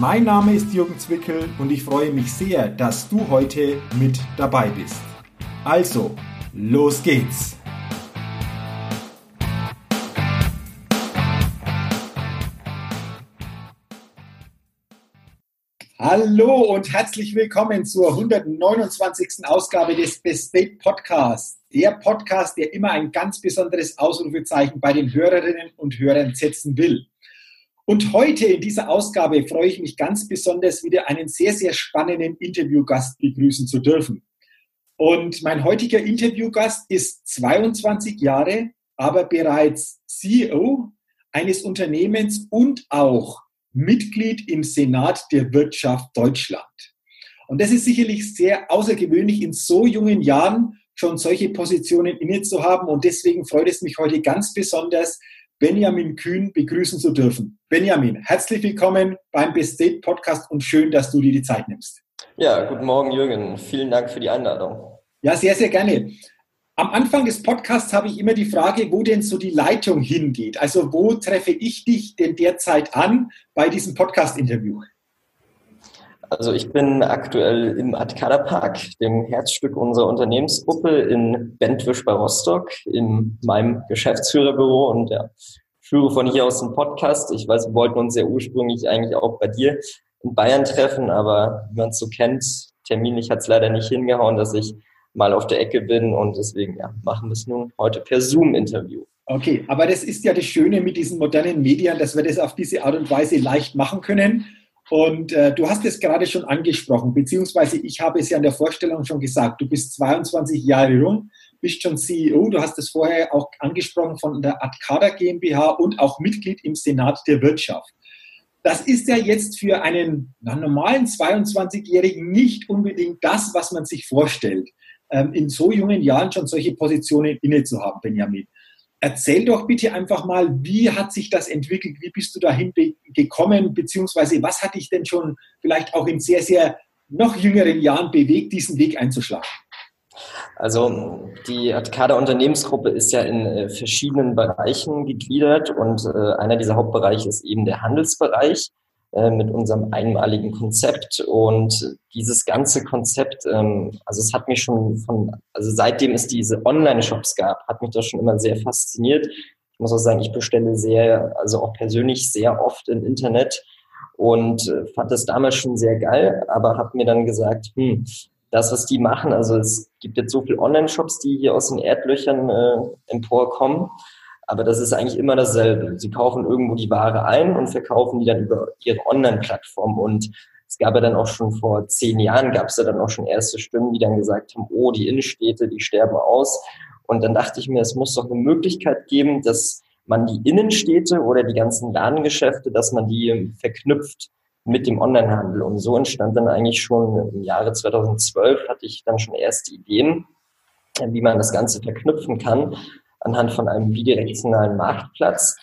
Mein Name ist Jürgen Zwickel und ich freue mich sehr, dass du heute mit dabei bist. Also, los geht's! Hallo und herzlich willkommen zur 129. Ausgabe des Best State Podcasts. Der Podcast, der immer ein ganz besonderes Ausrufezeichen bei den Hörerinnen und Hörern setzen will. Und heute in dieser Ausgabe freue ich mich ganz besonders wieder einen sehr, sehr spannenden Interviewgast begrüßen zu dürfen. Und mein heutiger Interviewgast ist 22 Jahre, aber bereits CEO eines Unternehmens und auch Mitglied im Senat der Wirtschaft Deutschland. Und das ist sicherlich sehr außergewöhnlich, in so jungen Jahren schon solche Positionen inne zu haben. Und deswegen freut es mich heute ganz besonders, Benjamin Kühn begrüßen zu dürfen. Benjamin, herzlich willkommen beim Best State Podcast und schön, dass du dir die Zeit nimmst. Ja, guten Morgen, Jürgen. Vielen Dank für die Einladung. Ja, sehr, sehr gerne. Am Anfang des Podcasts habe ich immer die Frage, wo denn so die Leitung hingeht. Also wo treffe ich dich denn derzeit an bei diesem Podcast-Interview? Also ich bin aktuell im Atkada Park, dem Herzstück unserer Unternehmensgruppe in Bentwisch bei Rostock, in meinem Geschäftsführerbüro und ja, führe von hier aus einen Podcast. Ich weiß, wir wollten uns ja ursprünglich eigentlich auch bei dir in Bayern treffen, aber wie man es so kennt, terminlich hat es leider nicht hingehauen, dass ich mal auf der Ecke bin und deswegen ja, machen wir es nun heute per Zoom-Interview. Okay, aber das ist ja das Schöne mit diesen modernen Medien, dass wir das auf diese Art und Weise leicht machen können. Und äh, du hast es gerade schon angesprochen, beziehungsweise ich habe es ja in der Vorstellung schon gesagt. Du bist 22 Jahre jung, bist schon CEO. Du hast es vorher auch angesprochen von der Adkada GmbH und auch Mitglied im Senat der Wirtschaft. Das ist ja jetzt für einen normalen 22-Jährigen nicht unbedingt das, was man sich vorstellt, ähm, in so jungen Jahren schon solche Positionen inne zu haben, Benjamin. Erzähl doch bitte einfach mal, wie hat sich das entwickelt? Wie bist du dahin gekommen? Beziehungsweise was hat dich denn schon vielleicht auch in sehr, sehr noch jüngeren Jahren bewegt, diesen Weg einzuschlagen? Also die Atkada Unternehmensgruppe ist ja in äh, verschiedenen Bereichen gegliedert und äh, einer dieser Hauptbereiche ist eben der Handelsbereich. Äh, mit unserem einmaligen Konzept. Und dieses ganze Konzept, ähm, also es hat mich schon von, also seitdem es diese Online-Shops gab, hat mich das schon immer sehr fasziniert. Ich muss auch sagen, ich bestelle sehr, also auch persönlich sehr oft im Internet und äh, fand das damals schon sehr geil, aber habe mir dann gesagt, hm, das, was die machen, also es gibt jetzt so viele Online-Shops, die hier aus den Erdlöchern äh, emporkommen. Aber das ist eigentlich immer dasselbe. Sie kaufen irgendwo die Ware ein und verkaufen die dann über ihre Online-Plattform. Und es gab ja dann auch schon vor zehn Jahren, gab es ja dann auch schon erste Stimmen, die dann gesagt haben, oh, die Innenstädte, die sterben aus. Und dann dachte ich mir, es muss doch eine Möglichkeit geben, dass man die Innenstädte oder die ganzen Ladengeschäfte, dass man die verknüpft mit dem Onlinehandel. Und so entstand dann eigentlich schon im Jahre 2012, hatte ich dann schon erste Ideen, wie man das Ganze verknüpfen kann anhand von einem bidirektionalen Marktplatz.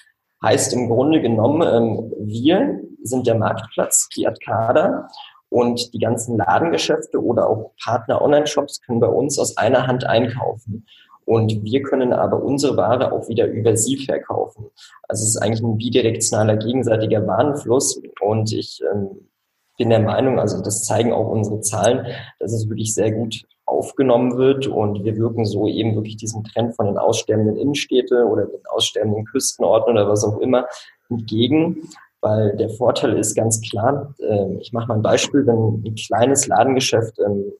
Heißt im Grunde genommen, ähm, wir sind der Marktplatz, die Adkada, und die ganzen Ladengeschäfte oder auch Partner-Online-Shops können bei uns aus einer Hand einkaufen. Und wir können aber unsere Ware auch wieder über sie verkaufen. Also es ist eigentlich ein bidirektionaler gegenseitiger Warenfluss. Und ich ähm, bin der Meinung, also das zeigen auch unsere Zahlen, dass es wirklich sehr gut aufgenommen wird und wir wirken so eben wirklich diesem Trend von den aussterbenden Innenstädte oder den aussterbenden Küstenorten oder was auch immer entgegen, weil der Vorteil ist ganz klar, ähm, ich mache mal ein Beispiel, wenn ein kleines Ladengeschäft, ähm,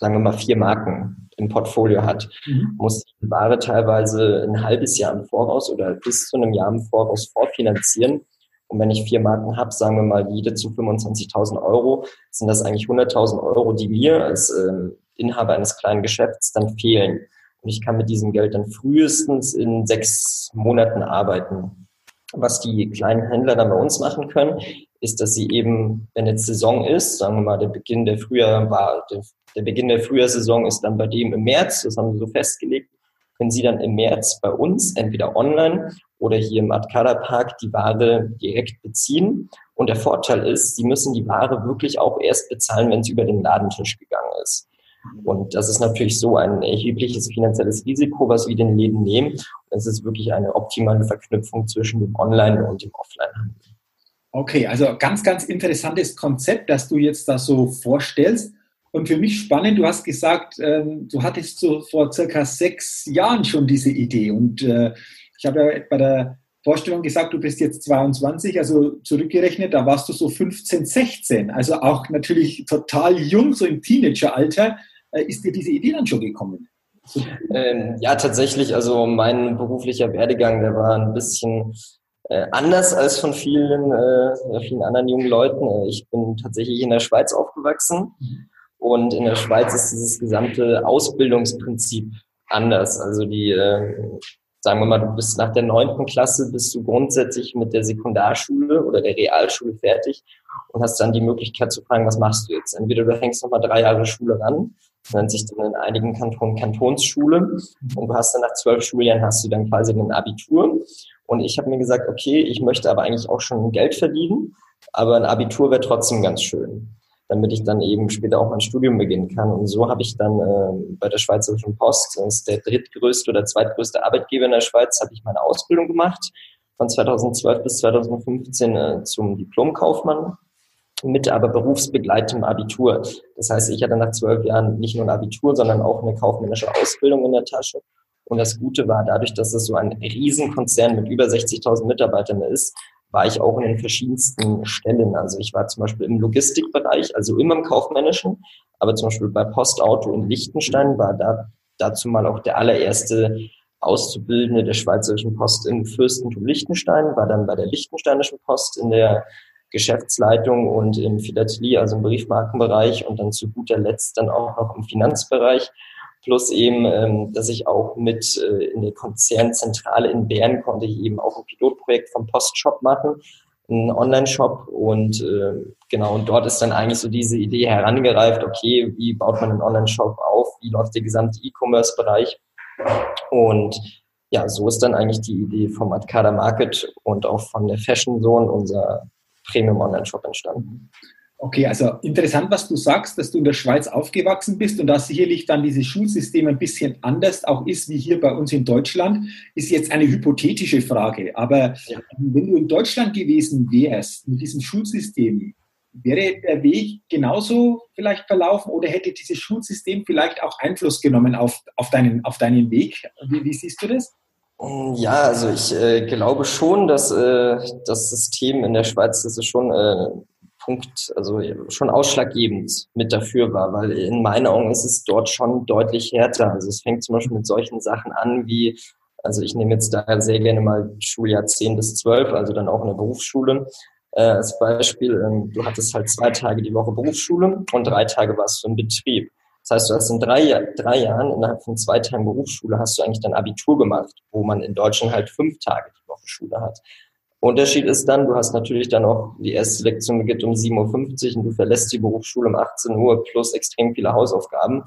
sagen wir mal vier Marken im Portfolio hat, mhm. muss die Ware teilweise ein halbes Jahr im Voraus oder bis zu einem Jahr im Voraus vorfinanzieren. Und wenn ich vier Marken habe, sagen wir mal jede zu 25.000 Euro, sind das eigentlich 100.000 Euro, die mir als ähm, Inhaber eines kleinen Geschäfts dann fehlen. Und ich kann mit diesem Geld dann frühestens in sechs Monaten arbeiten. Was die kleinen Händler dann bei uns machen können, ist, dass sie eben, wenn jetzt Saison ist, sagen wir mal, der Beginn der Frühjahr war, der, der Beginn der Frühjahrssaison ist dann bei dem im März, das haben sie so festgelegt, können Sie dann im März bei uns entweder online oder hier im Arcada Park die Ware direkt beziehen. Und der Vorteil ist, Sie müssen die Ware wirklich auch erst bezahlen, wenn es über den Ladentisch gegangen ist. Und das ist natürlich so ein erhebliches finanzielles Risiko, was wir den Läden nehmen. Es ist wirklich eine optimale Verknüpfung zwischen dem Online- und dem Offline-Handel. Okay, also ganz, ganz interessantes Konzept, das du jetzt da so vorstellst. Und für mich spannend, du hast gesagt, ähm, du hattest so vor circa sechs Jahren schon diese Idee. Und äh, ich habe ja bei der Vorstellung gesagt, du bist jetzt 22, also zurückgerechnet, da warst du so 15, 16. Also auch natürlich total jung, so im Teenageralter. Äh, ist dir diese Idee dann schon gekommen? Ähm, ja, tatsächlich. Also mein beruflicher Werdegang, der war ein bisschen äh, anders als von vielen, äh, vielen anderen jungen Leuten. Äh, ich bin tatsächlich in der Schweiz aufgewachsen. Und in der Schweiz ist dieses gesamte Ausbildungsprinzip anders. Also die, äh, sagen wir mal, du bist nach der neunten Klasse, bist du grundsätzlich mit der Sekundarschule oder der Realschule fertig und hast dann die Möglichkeit zu fragen, was machst du jetzt? Entweder du hängst nochmal drei Jahre Schule ran, nennt sich dann in einigen Kantonen Kantonsschule und du hast dann nach zwölf Schuljahren hast du dann quasi ein Abitur. Und ich habe mir gesagt, okay, ich möchte aber eigentlich auch schon Geld verdienen, aber ein Abitur wäre trotzdem ganz schön damit ich dann eben später auch mein Studium beginnen kann. Und so habe ich dann äh, bei der Schweizerischen Post, das ist der drittgrößte oder zweitgrößte Arbeitgeber in der Schweiz, habe ich meine Ausbildung gemacht von 2012 bis 2015 äh, zum Diplomkaufmann mit aber berufsbegleitetem Abitur. Das heißt, ich hatte nach zwölf Jahren nicht nur ein Abitur, sondern auch eine kaufmännische Ausbildung in der Tasche. Und das Gute war, dadurch, dass es so ein Riesenkonzern mit über 60.000 Mitarbeitern ist, war ich auch in den verschiedensten Stellen. Also ich war zum Beispiel im Logistikbereich, also immer im kaufmännischen, aber zum Beispiel bei Postauto in Liechtenstein war da dazu mal auch der allererste Auszubildende der Schweizerischen Post im Fürstentum Liechtenstein, war dann bei der Liechtensteinischen Post in der Geschäftsleitung und im Philatelie, also im Briefmarkenbereich und dann zu guter Letzt dann auch noch im Finanzbereich. Plus eben, ähm, dass ich auch mit äh, in der Konzernzentrale in Bern konnte ich eben auch ein Pilotprojekt vom Postshop machen, einen Online-Shop und äh, genau, und dort ist dann eigentlich so diese Idee herangereift, okay, wie baut man einen Online-Shop auf, wie läuft der gesamte E-Commerce-Bereich? Und ja, so ist dann eigentlich die Idee vom Adkada Market und auch von der Fashion Zone, unser Premium Online-Shop entstanden. Okay, also interessant, was du sagst, dass du in der Schweiz aufgewachsen bist und dass sicherlich dann dieses Schulsystem ein bisschen anders auch ist wie hier bei uns in Deutschland, ist jetzt eine hypothetische Frage. Aber ja. wenn du in Deutschland gewesen wärst mit diesem Schulsystem, wäre der Weg genauso vielleicht verlaufen oder hätte dieses Schulsystem vielleicht auch Einfluss genommen auf, auf, deinen, auf deinen Weg? Wie, wie siehst du das? Ja, also ich äh, glaube schon, dass äh, das System in der Schweiz, das ist schon äh, Punkt, also schon ausschlaggebend mit dafür war, weil in meinen Augen ist es dort schon deutlich härter. Also es fängt zum Beispiel mit solchen Sachen an wie, also ich nehme jetzt da sehr gerne mal Schuljahr 10 bis 12, also dann auch in der Berufsschule. Äh, als Beispiel, ähm, du hattest halt zwei Tage die Woche Berufsschule und drei Tage warst du im Betrieb. Das heißt, du hast in drei, drei Jahren innerhalb von zwei Tagen Berufsschule hast du eigentlich dein Abitur gemacht, wo man in Deutschland halt fünf Tage die Woche Schule hat. Unterschied ist dann, du hast natürlich dann auch, die erste Lektion beginnt um 7.50 Uhr und du verlässt die Berufsschule um 18 Uhr plus extrem viele Hausaufgaben.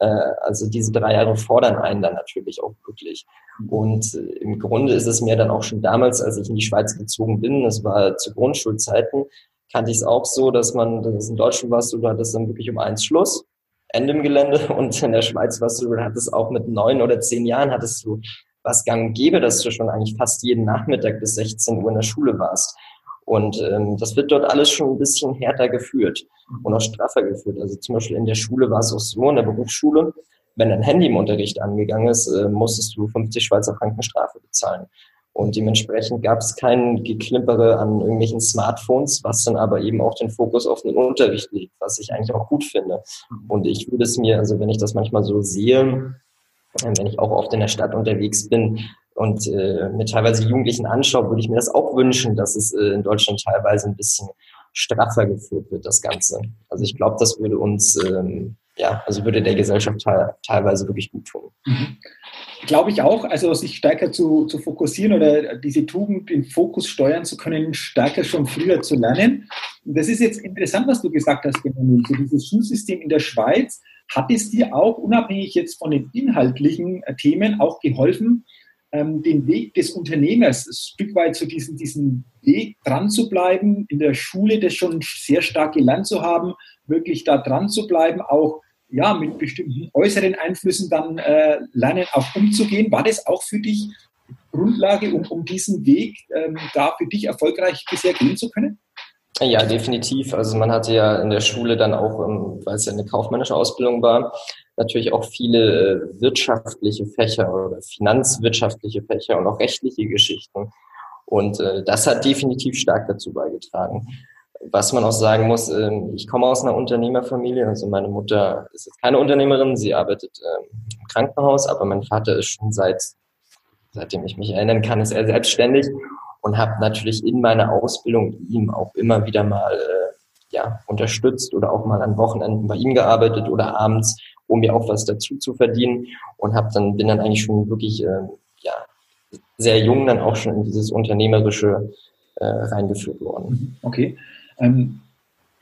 Äh, also diese drei Jahre fordern einen dann natürlich auch wirklich. Und äh, im Grunde ist es mir dann auch schon damals, als ich in die Schweiz gezogen bin, das war zu Grundschulzeiten, kannte ich es auch so, dass man, das in Deutschland warst du hattest dann wirklich um eins Schluss, Ende im Gelände und in der Schweiz warst du, du hattest auch mit neun oder zehn Jahren hattest du was gang und gäbe, dass du schon eigentlich fast jeden Nachmittag bis 16 Uhr in der Schule warst. Und ähm, das wird dort alles schon ein bisschen härter geführt und auch straffer geführt. Also zum Beispiel in der Schule war es auch so, in der Berufsschule, wenn ein Handy im Unterricht angegangen ist, äh, musstest du 50 Schweizer Franken Strafe bezahlen. Und dementsprechend gab es kein Geklimpere an irgendwelchen Smartphones, was dann aber eben auch den Fokus auf den Unterricht legt, was ich eigentlich auch gut finde. Und ich würde es mir, also wenn ich das manchmal so sehe, wenn ich auch oft in der Stadt unterwegs bin und äh, mir teilweise Jugendlichen anschaue, würde ich mir das auch wünschen, dass es äh, in Deutschland teilweise ein bisschen straffer geführt wird, das Ganze. Also ich glaube, das würde uns ähm, ja, also würde der Gesellschaft teilweise wirklich gut tun. Mhm. Glaube ich auch, also sich stärker zu, zu fokussieren oder diese Tugend, den Fokus steuern zu können, stärker schon früher zu lernen. Und das ist jetzt interessant, was du gesagt hast, Benjamin. So dieses Schulsystem in der Schweiz, hat es dir auch, unabhängig jetzt von den inhaltlichen äh, Themen, auch geholfen, ähm, den Weg des Unternehmers ein Stück weit zu diesem, diesem Weg dran zu bleiben, in der Schule das schon sehr stark gelernt zu haben, wirklich da dran zu bleiben, auch ja, mit bestimmten äußeren Einflüssen dann äh, lernen, auch umzugehen. War das auch für dich Grundlage, um, um diesen Weg ähm, da für dich erfolgreich bisher gehen zu können? Ja, definitiv. Also man hatte ja in der Schule dann auch, ähm, weil es ja eine kaufmännische Ausbildung war, natürlich auch viele äh, wirtschaftliche Fächer oder finanzwirtschaftliche Fächer und auch rechtliche Geschichten. Und äh, das hat definitiv stark dazu beigetragen was man auch sagen muss, ähm, ich komme aus einer Unternehmerfamilie, also meine Mutter ist jetzt keine Unternehmerin, sie arbeitet ähm, im Krankenhaus, aber mein Vater ist schon seit, seitdem ich mich erinnern kann, ist er selbstständig und habe natürlich in meiner Ausbildung ihm auch immer wieder mal äh, ja, unterstützt oder auch mal an Wochenenden bei ihm gearbeitet oder abends, um mir auch was dazu zu verdienen und habe dann bin dann eigentlich schon wirklich äh, ja sehr jung dann auch schon in dieses unternehmerische äh, reingeführt worden. Okay. Ähm,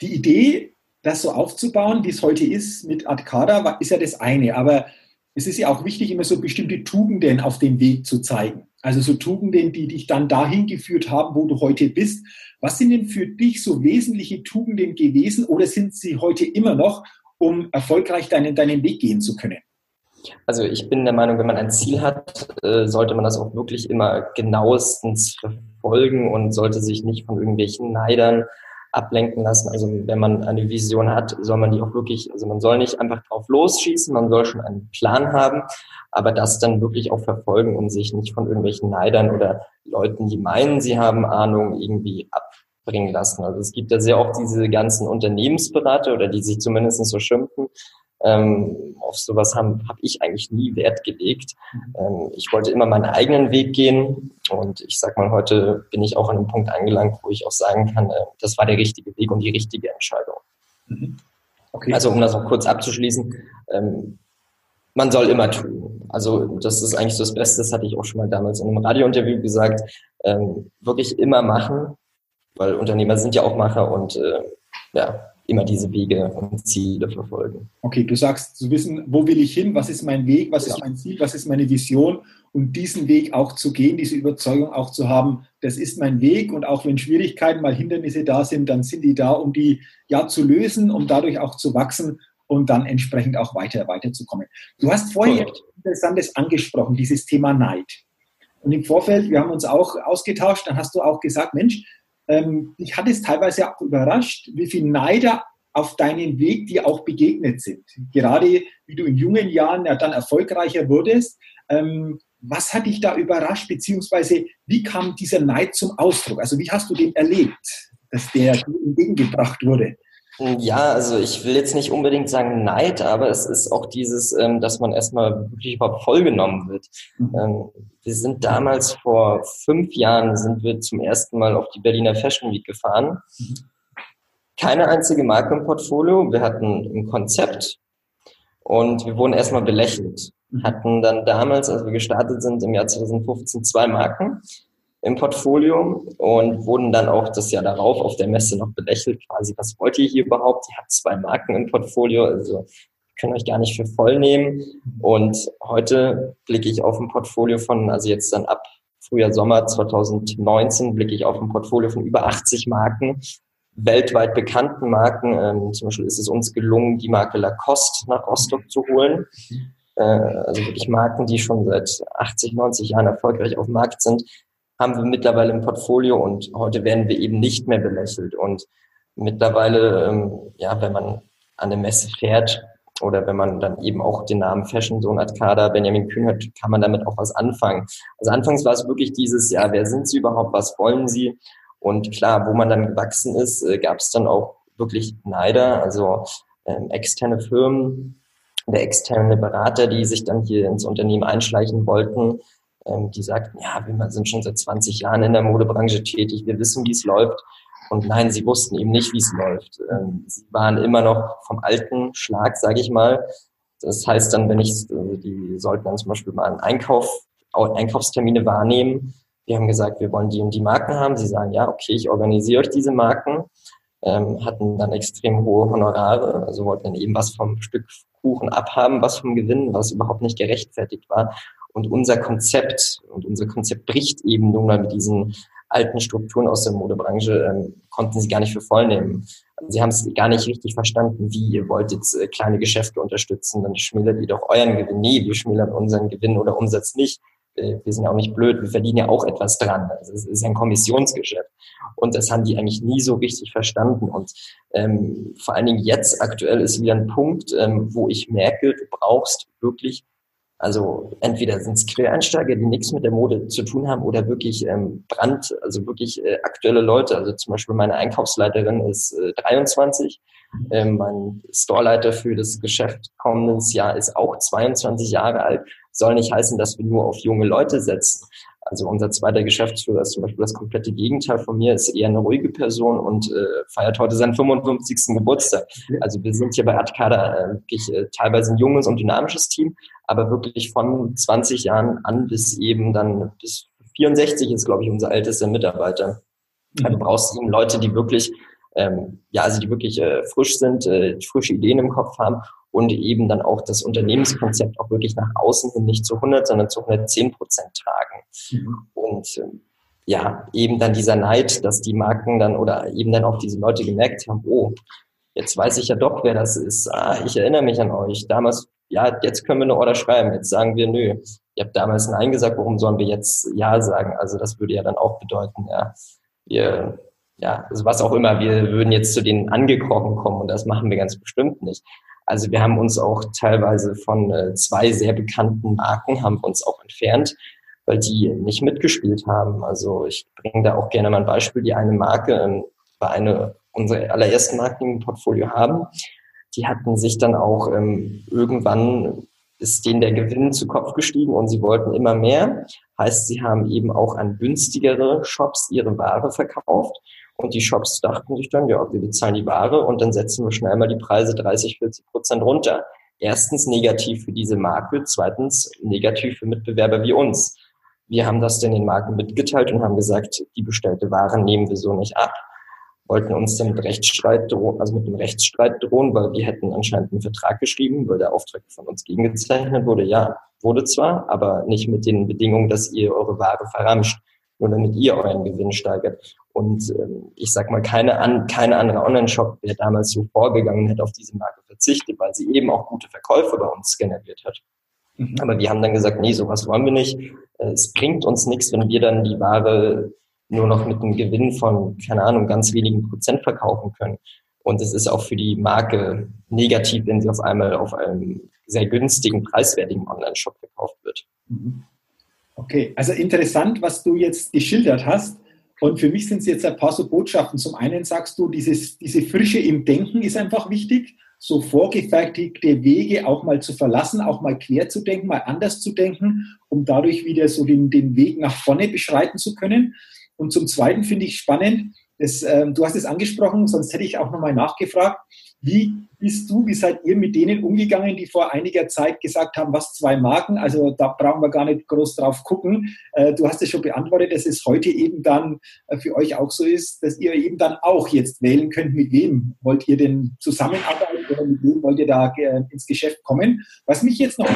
die Idee, das so aufzubauen, wie es heute ist mit Arcada, ist ja das eine. Aber es ist ja auch wichtig, immer so bestimmte Tugenden auf dem Weg zu zeigen. Also so Tugenden, die dich dann dahin geführt haben, wo du heute bist. Was sind denn für dich so wesentliche Tugenden gewesen oder sind sie heute immer noch, um erfolgreich deinen, deinen Weg gehen zu können? Also ich bin der Meinung, wenn man ein Ziel hat, äh, sollte man das auch wirklich immer genauestens verfolgen und sollte sich nicht von irgendwelchen Neidern ablenken lassen. Also wenn man eine Vision hat, soll man die auch wirklich, also man soll nicht einfach drauf losschießen, man soll schon einen Plan haben, aber das dann wirklich auch verfolgen und sich nicht von irgendwelchen Neidern oder Leuten, die meinen, sie haben Ahnung, irgendwie abbringen lassen. Also es gibt ja sehr oft diese ganzen Unternehmensberater oder die sich zumindest so schimpfen, ähm, auf sowas habe hab ich eigentlich nie Wert gelegt. Ähm, ich wollte immer meinen eigenen Weg gehen und ich sag mal, heute bin ich auch an einem Punkt angelangt, wo ich auch sagen kann, äh, das war der richtige Weg und die richtige Entscheidung. Mhm. Okay. Also um das auch kurz abzuschließen, ähm, man soll immer tun. Also das ist eigentlich so das Beste, das hatte ich auch schon mal damals in einem Radiointerview gesagt, ähm, wirklich immer machen, weil Unternehmer sind ja auch Macher und äh, ja, immer diese Wege und Ziele verfolgen. Okay, du sagst zu wissen, wo will ich hin, was ist mein Weg, was ja. ist mein Ziel, was ist meine Vision und diesen Weg auch zu gehen, diese Überzeugung auch zu haben, das ist mein Weg und auch wenn Schwierigkeiten mal Hindernisse da sind, dann sind die da, um die ja zu lösen, um dadurch auch zu wachsen und dann entsprechend auch weiter weiterzukommen. Du hast vorhin etwas Interessantes angesprochen, dieses Thema Neid. Und im Vorfeld, wir haben uns auch ausgetauscht, dann hast du auch gesagt, Mensch, ähm, ich hatte es teilweise auch überrascht, wie viele Neider auf deinen Weg dir auch begegnet sind. Gerade wie du in jungen Jahren ja dann erfolgreicher wurdest. Ähm, was hat dich da überrascht, beziehungsweise wie kam dieser Neid zum Ausdruck? Also wie hast du den erlebt, dass der entgegengebracht wurde? Ja, also ich will jetzt nicht unbedingt sagen Neid, aber es ist auch dieses, ähm, dass man erstmal wirklich überhaupt vollgenommen wird. Mhm. Ähm, wir sind damals vor fünf Jahren sind wir zum ersten Mal auf die Berliner Fashion Week gefahren. Mhm. Keine einzige Marke im Portfolio. Wir hatten ein Konzept und wir wurden erstmal belächelt. Mhm. Hatten dann damals, als wir gestartet sind, im Jahr 2015 zwei Marken im Portfolio und wurden dann auch das Jahr darauf auf der Messe noch belächelt, quasi, was wollt ihr hier überhaupt? Ihr habt zwei Marken im Portfolio, also können euch gar nicht für voll nehmen. Und heute blicke ich auf ein Portfolio von, also jetzt dann ab Frühjahr, Sommer 2019 blicke ich auf ein Portfolio von über 80 Marken, weltweit bekannten Marken. Ähm, zum Beispiel ist es uns gelungen, die Marke Lacoste nach Rostock zu holen. Äh, also wirklich Marken, die schon seit 80, 90 Jahren erfolgreich auf dem Markt sind haben wir mittlerweile im Portfolio und heute werden wir eben nicht mehr belächelt. Und mittlerweile, ähm, ja, wenn man an eine Messe fährt oder wenn man dann eben auch den Namen Fashion Zone Arcada Benjamin Kühn hört, kann man damit auch was anfangen. Also anfangs war es wirklich dieses, ja, wer sind Sie überhaupt, was wollen Sie? Und klar, wo man dann gewachsen ist, äh, gab es dann auch wirklich Neider, also ähm, externe Firmen, der externe Berater, die sich dann hier ins Unternehmen einschleichen wollten, ähm, die sagten, ja, wir sind schon seit 20 Jahren in der Modebranche tätig, wir wissen, wie es läuft. Und nein, sie wussten eben nicht, wie es läuft. Ähm, sie waren immer noch vom alten Schlag, sage ich mal. Das heißt dann, wenn ich, also die sollten dann zum Beispiel mal einen Einkauf, Einkaufstermine wahrnehmen. Wir haben gesagt, wir wollen die und die Marken haben. Sie sagen, ja, okay, ich organisiere euch diese Marken. Ähm, hatten dann extrem hohe Honorare, also wollten dann eben was vom Stück Kuchen abhaben, was vom Gewinn, was überhaupt nicht gerechtfertigt war. Und unser Konzept und unser Konzept bricht eben nun mal mit diesen alten Strukturen aus der Modebranche, ähm, konnten sie gar nicht für voll nehmen. Also sie haben es gar nicht richtig verstanden, wie ihr wollt jetzt äh, kleine Geschäfte unterstützen, dann schmälert ihr doch euren Gewinn. Nee, wir schmälern unseren Gewinn oder Umsatz nicht. Äh, wir sind ja auch nicht blöd, wir verdienen ja auch etwas dran. Also es ist ein Kommissionsgeschäft. Und das haben die eigentlich nie so richtig verstanden. Und ähm, vor allen Dingen jetzt aktuell ist wieder ein Punkt, ähm, wo ich merke, du brauchst wirklich also entweder sind es Quereinsteiger, die nichts mit der Mode zu tun haben, oder wirklich ähm, Brand, also wirklich äh, aktuelle Leute. Also zum Beispiel meine Einkaufsleiterin ist äh, 23, ähm, mein Storeleiter für das Geschäft kommendes Jahr ist auch 22 Jahre alt. Soll nicht heißen, dass wir nur auf junge Leute setzen. Also unser zweiter Geschäftsführer ist zum Beispiel das komplette Gegenteil von mir, ist eher eine ruhige Person und äh, feiert heute seinen 55. Geburtstag. Also wir sind hier bei Atkada äh, wirklich äh, teilweise ein junges und dynamisches Team, aber wirklich von 20 Jahren an bis eben dann bis 64 ist, glaube ich, unser ältester Mitarbeiter. Mhm. Also du brauchst eben Leute, die wirklich, ähm, ja, also die wirklich äh, frisch sind, äh, frische Ideen im Kopf haben und eben dann auch das Unternehmenskonzept auch wirklich nach außen hin nicht zu 100, sondern zu 110 Prozent tragen. Mhm. Und ähm, ja, eben dann dieser Neid, dass die Marken dann oder eben dann auch diese Leute gemerkt haben, oh, jetzt weiß ich ja doch, wer das ist. Ah, ich erinnere mich an euch. Damals ja, jetzt können wir eine Order schreiben. Jetzt sagen wir, nö, ihr habt damals Nein gesagt, warum sollen wir jetzt Ja sagen? Also das würde ja dann auch bedeuten, ja, wir, ja, also was auch immer, wir würden jetzt zu den Angekrochen kommen und das machen wir ganz bestimmt nicht. Also wir haben uns auch teilweise von äh, zwei sehr bekannten Marken haben uns auch entfernt, weil die nicht mitgespielt haben. Also ich bringe da auch gerne mal ein Beispiel. Die eine Marke ähm, war eine unserer allerersten Marken im Portfolio haben die hatten sich dann auch ähm, irgendwann ist denen der Gewinn zu Kopf gestiegen und sie wollten immer mehr. Heißt, sie haben eben auch an günstigere Shops ihre Ware verkauft. Und die Shops dachten sich dann, ja, wir bezahlen die Ware und dann setzen wir schnell mal die Preise 30, 40 Prozent runter. Erstens negativ für diese Marke, zweitens negativ für Mitbewerber wie uns. Wir haben das dann den Marken mitgeteilt und haben gesagt, die bestellte Ware nehmen wir so nicht ab wollten uns dann mit Rechtsstreit drohen, also mit einem Rechtsstreit drohen, weil wir hätten anscheinend einen Vertrag geschrieben, weil der Auftrag von uns gegengezeichnet wurde. Ja, wurde zwar, aber nicht mit den Bedingungen, dass ihr eure Ware verramscht, nur damit ihr euren Gewinn steigert. Und ähm, ich sag mal, keine, an, keine andere Online-Shop wäre damals so vorgegangen, hätte auf diese Marke verzichtet, weil sie eben auch gute Verkäufe bei uns generiert hat. Mhm. Aber wir haben dann gesagt, nee, sowas wollen wir nicht. Es bringt uns nichts, wenn wir dann die Ware nur noch mit einem Gewinn von, keine Ahnung, ganz wenigen Prozent verkaufen können. Und es ist auch für die Marke negativ, wenn sie auf einmal auf einem sehr günstigen, preiswertigen Online-Shop verkauft wird. Mhm. Okay, also interessant, was du jetzt geschildert hast. Und für mich sind es jetzt ein paar so Botschaften. Zum einen sagst du, dieses, diese Frische im Denken ist einfach wichtig, so vorgefertigte Wege auch mal zu verlassen, auch mal quer zu denken, mal anders zu denken, um dadurch wieder so den, den Weg nach vorne beschreiten zu können. Und zum Zweiten finde ich spannend, das, äh, du hast es angesprochen, sonst hätte ich auch nochmal nachgefragt. Wie bist du, wie seid ihr mit denen umgegangen, die vor einiger Zeit gesagt haben, was zwei Marken, also da brauchen wir gar nicht groß drauf gucken. Äh, du hast es schon beantwortet, dass es heute eben dann äh, für euch auch so ist, dass ihr eben dann auch jetzt wählen könnt, mit wem wollt ihr denn zusammenarbeiten oder mit wem wollt ihr da äh, ins Geschäft kommen. Was mich jetzt noch,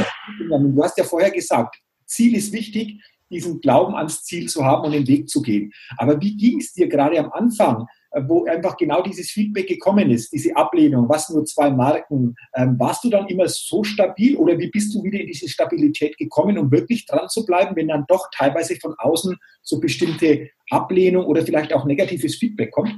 du hast ja vorher gesagt, Ziel ist wichtig, diesen Glauben ans Ziel zu haben und den Weg zu gehen. Aber wie ging es dir gerade am Anfang, äh, wo einfach genau dieses Feedback gekommen ist, diese Ablehnung, was nur zwei Marken, ähm, warst du dann immer so stabil oder wie bist du wieder in diese Stabilität gekommen, um wirklich dran zu bleiben, wenn dann doch teilweise von außen so bestimmte Ablehnung oder vielleicht auch negatives Feedback kommt?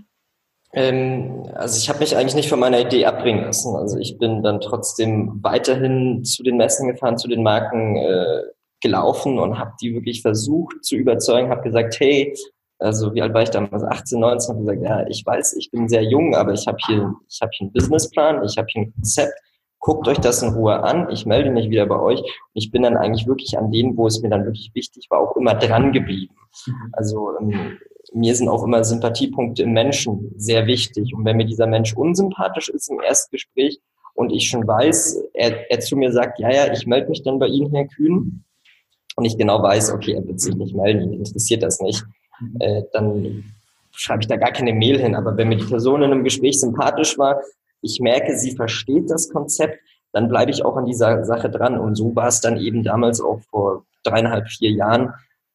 Ähm, also ich habe mich eigentlich nicht von meiner Idee abbringen lassen. Also ich bin dann trotzdem weiterhin zu den Messen gefahren, zu den Marken, äh, gelaufen und habe die wirklich versucht zu überzeugen, habe gesagt, hey, also wie alt war ich damals? 18, 19, habe gesagt, ja, ich weiß, ich bin sehr jung, aber ich habe hier, ich habe hier einen Businessplan, ich habe hier ein Konzept. Guckt euch das in Ruhe an. Ich melde mich wieder bei euch. Und ich bin dann eigentlich wirklich an denen, wo es mir dann wirklich wichtig war, auch immer dran geblieben. Mhm. Also ähm, mir sind auch immer Sympathiepunkte im Menschen sehr wichtig. Und wenn mir dieser Mensch unsympathisch ist im Erstgespräch und ich schon weiß, er, er zu mir sagt, ja, ja, ich melde mich dann bei Ihnen, Herr Kühn, und ich genau weiß, okay, er wird sich nicht melden, ihn interessiert das nicht, äh, dann schreibe ich da gar keine Mail hin. Aber wenn mir die Person in einem Gespräch sympathisch war, ich merke, sie versteht das Konzept, dann bleibe ich auch an dieser Sache dran. Und so war es dann eben damals auch vor dreieinhalb, vier Jahren,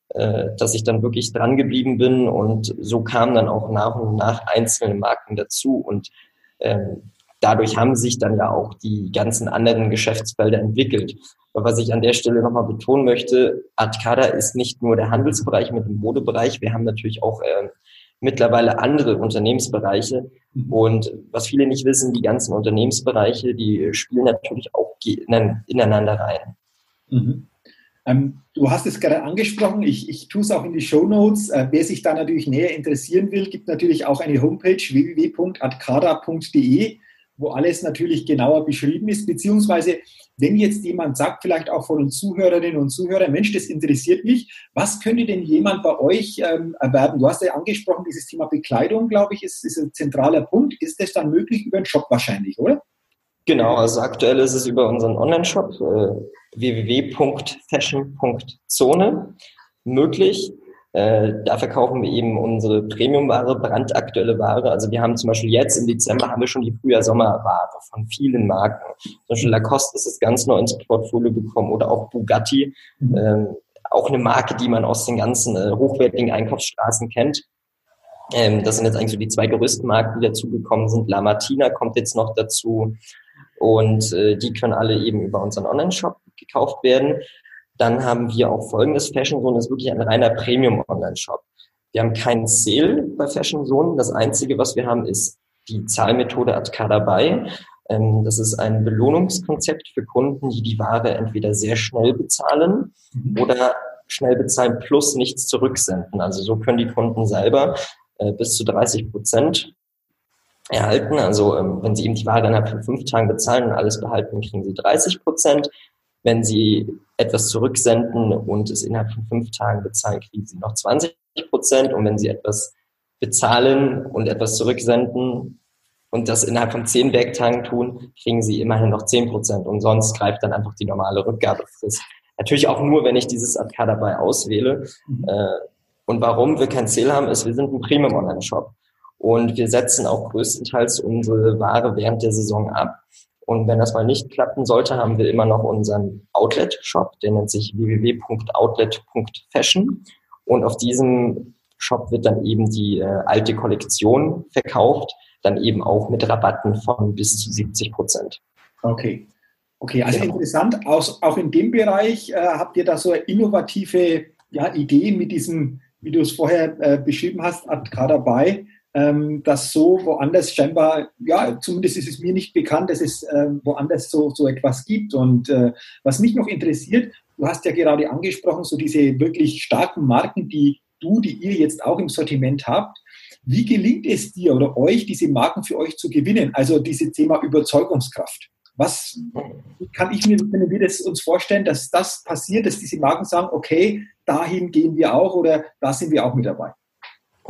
äh, dass ich dann wirklich dran geblieben bin und so kamen dann auch nach und nach einzelne Marken dazu und ähm, dadurch haben sich dann ja auch die ganzen anderen Geschäftsfelder entwickelt. Aber was ich an der Stelle nochmal betonen möchte, Arcada ist nicht nur der Handelsbereich mit dem Modebereich, wir haben natürlich auch äh, mittlerweile andere Unternehmensbereiche. Mhm. Und was viele nicht wissen, die ganzen Unternehmensbereiche, die spielen natürlich auch ineinander rein. Mhm. Ähm, du hast es gerade angesprochen, ich, ich tue es auch in die Show Notes. Äh, wer sich da natürlich näher interessieren will, gibt natürlich auch eine Homepage www.adkada.de, wo alles natürlich genauer beschrieben ist, beziehungsweise wenn jetzt jemand sagt, vielleicht auch von uns Zuhörerinnen und Zuhörern, Mensch, das interessiert mich, was könnte denn jemand bei euch ähm, erwerben? Du hast ja angesprochen, dieses Thema Bekleidung, glaube ich, ist, ist ein zentraler Punkt. Ist das dann möglich über einen Shop wahrscheinlich, oder? Genau, also aktuell ist es über unseren Online-Shop äh, www.fashion.zone möglich. Äh, da verkaufen wir eben unsere Premium-Ware, brandaktuelle Ware. Also wir haben zum Beispiel jetzt im Dezember haben wir schon die Frühjahr-Sommer-Ware von vielen Marken. Zum Beispiel Lacoste ist es ganz neu ins Portfolio gekommen oder auch Bugatti. Mhm. Ähm, auch eine Marke, die man aus den ganzen äh, hochwertigen Einkaufsstraßen kennt. Ähm, das sind jetzt eigentlich so die zwei größten Marken, die dazugekommen sind. La Martina kommt jetzt noch dazu. Und äh, die können alle eben über unseren Online-Shop gekauft werden. Dann haben wir auch folgendes Fashion Zone, ist wirklich ein reiner Premium-Online-Shop. Wir haben keinen Sale bei Fashion Zone. Das Einzige, was wir haben, ist die Zahlmethode Adka dabei. Ähm, das ist ein Belohnungskonzept für Kunden, die die Ware entweder sehr schnell bezahlen mhm. oder schnell bezahlen plus nichts zurücksenden. Also so können die Kunden selber äh, bis zu 30 Prozent erhalten. Also ähm, wenn Sie eben die Ware innerhalb von fünf Tagen bezahlen und alles behalten, kriegen Sie 30 Prozent. Wenn Sie etwas zurücksenden und es innerhalb von fünf Tagen bezahlen, kriegen Sie noch 20 Prozent. Und wenn Sie etwas bezahlen und etwas zurücksenden und das innerhalb von zehn Werktagen tun, kriegen Sie immerhin noch 10 Prozent. Und sonst greift dann einfach die normale Rückgabefrist. Natürlich auch nur, wenn ich dieses AK dabei auswähle. Mhm. Äh, und warum wir kein Ziel haben, ist, wir sind ein Premium-Online-Shop. Und wir setzen auch größtenteils unsere Ware während der Saison ab. Und wenn das mal nicht klappen sollte, haben wir immer noch unseren Outlet-Shop, der nennt sich www.outlet.fashion. Und auf diesem Shop wird dann eben die äh, alte Kollektion verkauft, dann eben auch mit Rabatten von bis zu 70 Prozent. Okay. Okay, also ja. interessant. Auch, auch in dem Bereich äh, habt ihr da so innovative ja, Idee mit diesem, wie du es vorher äh, beschrieben hast, gerade dabei, ähm, dass so woanders scheinbar, ja, zumindest ist es mir nicht bekannt, dass es äh, woanders so, so etwas gibt. Und äh, was mich noch interessiert, du hast ja gerade angesprochen, so diese wirklich starken Marken, die du, die ihr jetzt auch im Sortiment habt. Wie gelingt es dir oder euch, diese Marken für euch zu gewinnen? Also dieses Thema Überzeugungskraft. Was kann ich mir, können wir das uns vorstellen, dass das passiert, dass diese Marken sagen, okay, dahin gehen wir auch oder da sind wir auch mit dabei?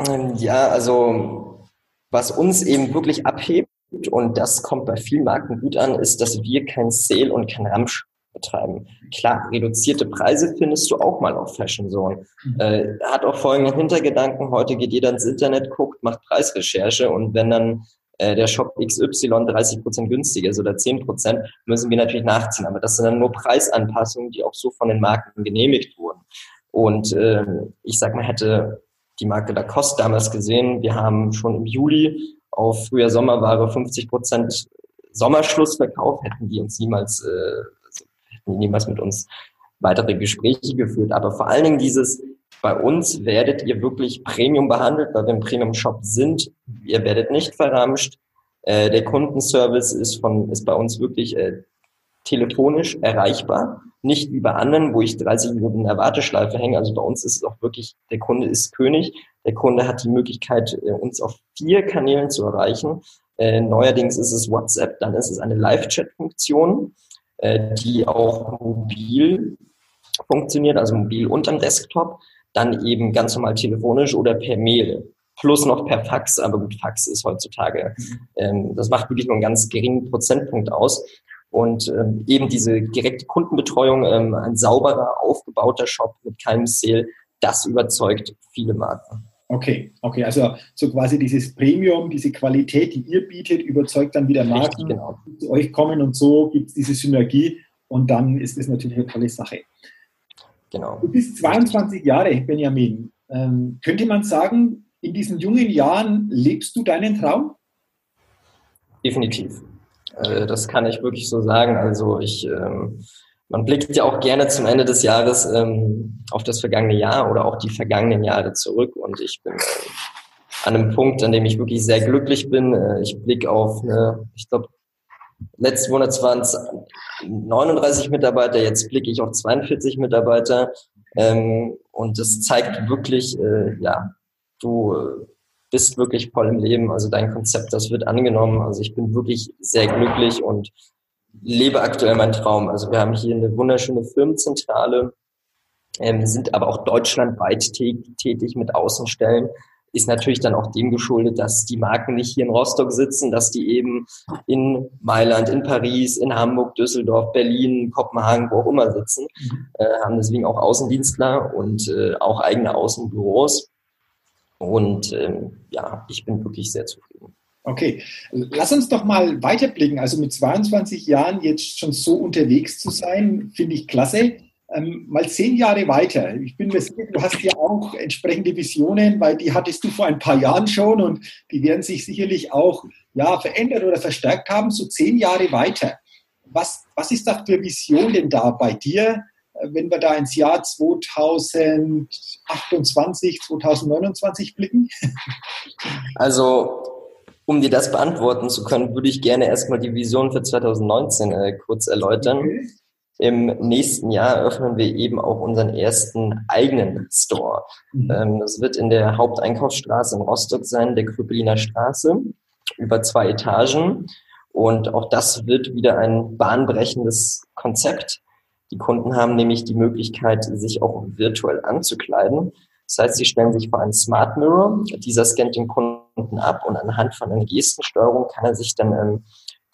Ähm, ja, also was uns eben wirklich abhebt, und das kommt bei vielen Marken gut an, ist, dass wir kein Sale und kein Ramsch betreiben. Klar, reduzierte Preise findest du auch mal auf Fashion Zone. Mhm. Äh, hat auch folgenden Hintergedanken. Heute geht jeder ins Internet, guckt, macht Preisrecherche und wenn dann äh, der Shop XY 30 Prozent günstiger ist oder 10 Prozent, müssen wir natürlich nachziehen. Aber das sind dann nur Preisanpassungen, die auch so von den Marken genehmigt wurden. Und äh, ich sag mal, hätte die Marke Lacoste damals gesehen. Wir haben schon im Juli auf früher Sommerware 50 Prozent Sommerschlussverkauf, hätten die uns niemals, äh, hätten die niemals mit uns weitere Gespräche geführt. Aber vor allen Dingen dieses, bei uns werdet ihr wirklich Premium behandelt, weil wir im Premium-Shop sind. Ihr werdet nicht verramscht. Äh, der Kundenservice ist von, ist bei uns wirklich äh, telefonisch erreichbar. Nicht wie bei anderen, wo ich 30 Minuten in der Warteschleife hänge. Also bei uns ist es auch wirklich, der Kunde ist König. Der Kunde hat die Möglichkeit, äh, uns auf vier Kanälen zu erreichen. Äh, neuerdings ist es WhatsApp, dann ist es eine Live-Chat-Funktion, äh, die auch mobil funktioniert, also mobil und am Desktop. dann eben ganz normal telefonisch oder per Mail. Plus noch per Fax, aber gut, Fax ist heutzutage, mhm. ähm, das macht wirklich nur einen ganz geringen Prozentpunkt aus. Und ähm, eben diese direkte Kundenbetreuung, ähm, ein sauberer, aufgebauter Shop mit keinem Sale, das überzeugt viele Marken. Okay, okay, also so quasi dieses Premium, diese Qualität, die ihr bietet, überzeugt dann wieder Marken, Richtig, genau. die zu euch kommen und so gibt es diese Synergie und dann ist das natürlich eine tolle Sache. Genau. Du bist 22 Jahre, Benjamin. Ähm, könnte man sagen, in diesen jungen Jahren lebst du deinen Traum? Definitiv. Äh, das kann ich wirklich so sagen. Also ich ähm, man blickt ja auch gerne zum Ende des Jahres ähm, auf das vergangene Jahr oder auch die vergangenen Jahre zurück. Und ich bin äh, an einem Punkt, an dem ich wirklich sehr glücklich bin. Äh, ich blicke auf eine, ich glaube, letzten Monat waren es 39 Mitarbeiter, jetzt blicke ich auf 42 Mitarbeiter. Ähm, und das zeigt wirklich, äh, ja, du äh, bist wirklich voll im Leben. Also dein Konzept, das wird angenommen. Also ich bin wirklich sehr glücklich und lebe aktuell meinen Traum. Also wir haben hier eine wunderschöne Firmenzentrale, ähm, sind aber auch deutschlandweit tätig mit Außenstellen. Ist natürlich dann auch dem geschuldet, dass die Marken nicht hier in Rostock sitzen, dass die eben in Mailand, in Paris, in Hamburg, Düsseldorf, Berlin, Kopenhagen, wo auch immer sitzen, mhm. äh, haben deswegen auch Außendienstler und äh, auch eigene Außenbüros. Und ähm, ja, ich bin wirklich sehr zufrieden. Okay, lass uns doch mal weiterblicken. Also mit 22 Jahren jetzt schon so unterwegs zu sein, finde ich klasse. Ähm, mal zehn Jahre weiter. Ich bin mir sicher, du hast ja auch entsprechende Visionen, weil die hattest du vor ein paar Jahren schon und die werden sich sicherlich auch ja, verändert oder verstärkt haben, so zehn Jahre weiter. Was, was ist da für Vision denn da bei dir, wenn wir da ins Jahr 2028, 2029 blicken? Also um dir das beantworten zu können, würde ich gerne erstmal die Vision für 2019 äh, kurz erläutern. Okay. Im nächsten Jahr öffnen wir eben auch unseren ersten eigenen Store. Mhm. Ähm, das wird in der Haupteinkaufsstraße in Rostock sein, der Krüppeliner Straße, über zwei Etagen. Und auch das wird wieder ein bahnbrechendes Konzept. Die Kunden haben nämlich die Möglichkeit, sich auch virtuell anzukleiden. Das heißt, sie stellen sich vor einen Smart Mirror, dieser scannt den Kunden ab und anhand von einer Gestensteuerung kann er sich dann ähm,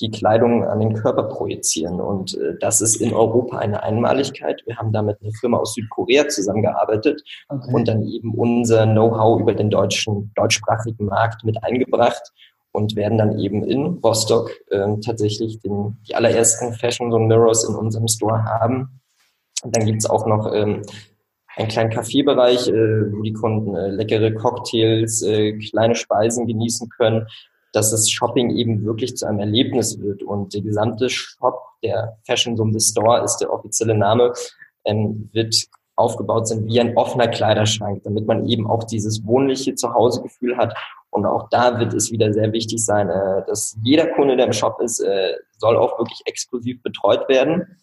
die Kleidung an den Körper projizieren. Und äh, das ist in Europa eine Einmaligkeit. Wir haben da mit einer Firma aus Südkorea zusammengearbeitet okay. und dann eben unser Know-how über den deutschen, deutschsprachigen Markt mit eingebracht und werden dann eben in Rostock äh, tatsächlich den, die allerersten Fashion Zone Mirrors in unserem Store haben. Und dann gibt's auch noch ähm, einen kleinen Kaffeebereich, äh, wo die Kunden äh, leckere Cocktails, äh, kleine Speisen genießen können, dass das Shopping eben wirklich zu einem Erlebnis wird. Und der gesamte Shop, der Fashion Zone Store ist der offizielle Name, ähm, wird aufgebaut sind wie ein offener Kleiderschrank, damit man eben auch dieses wohnliche Zuhausegefühl hat. Und auch da wird es wieder sehr wichtig sein, äh, dass jeder Kunde, der im Shop ist, äh, soll auch wirklich exklusiv betreut werden.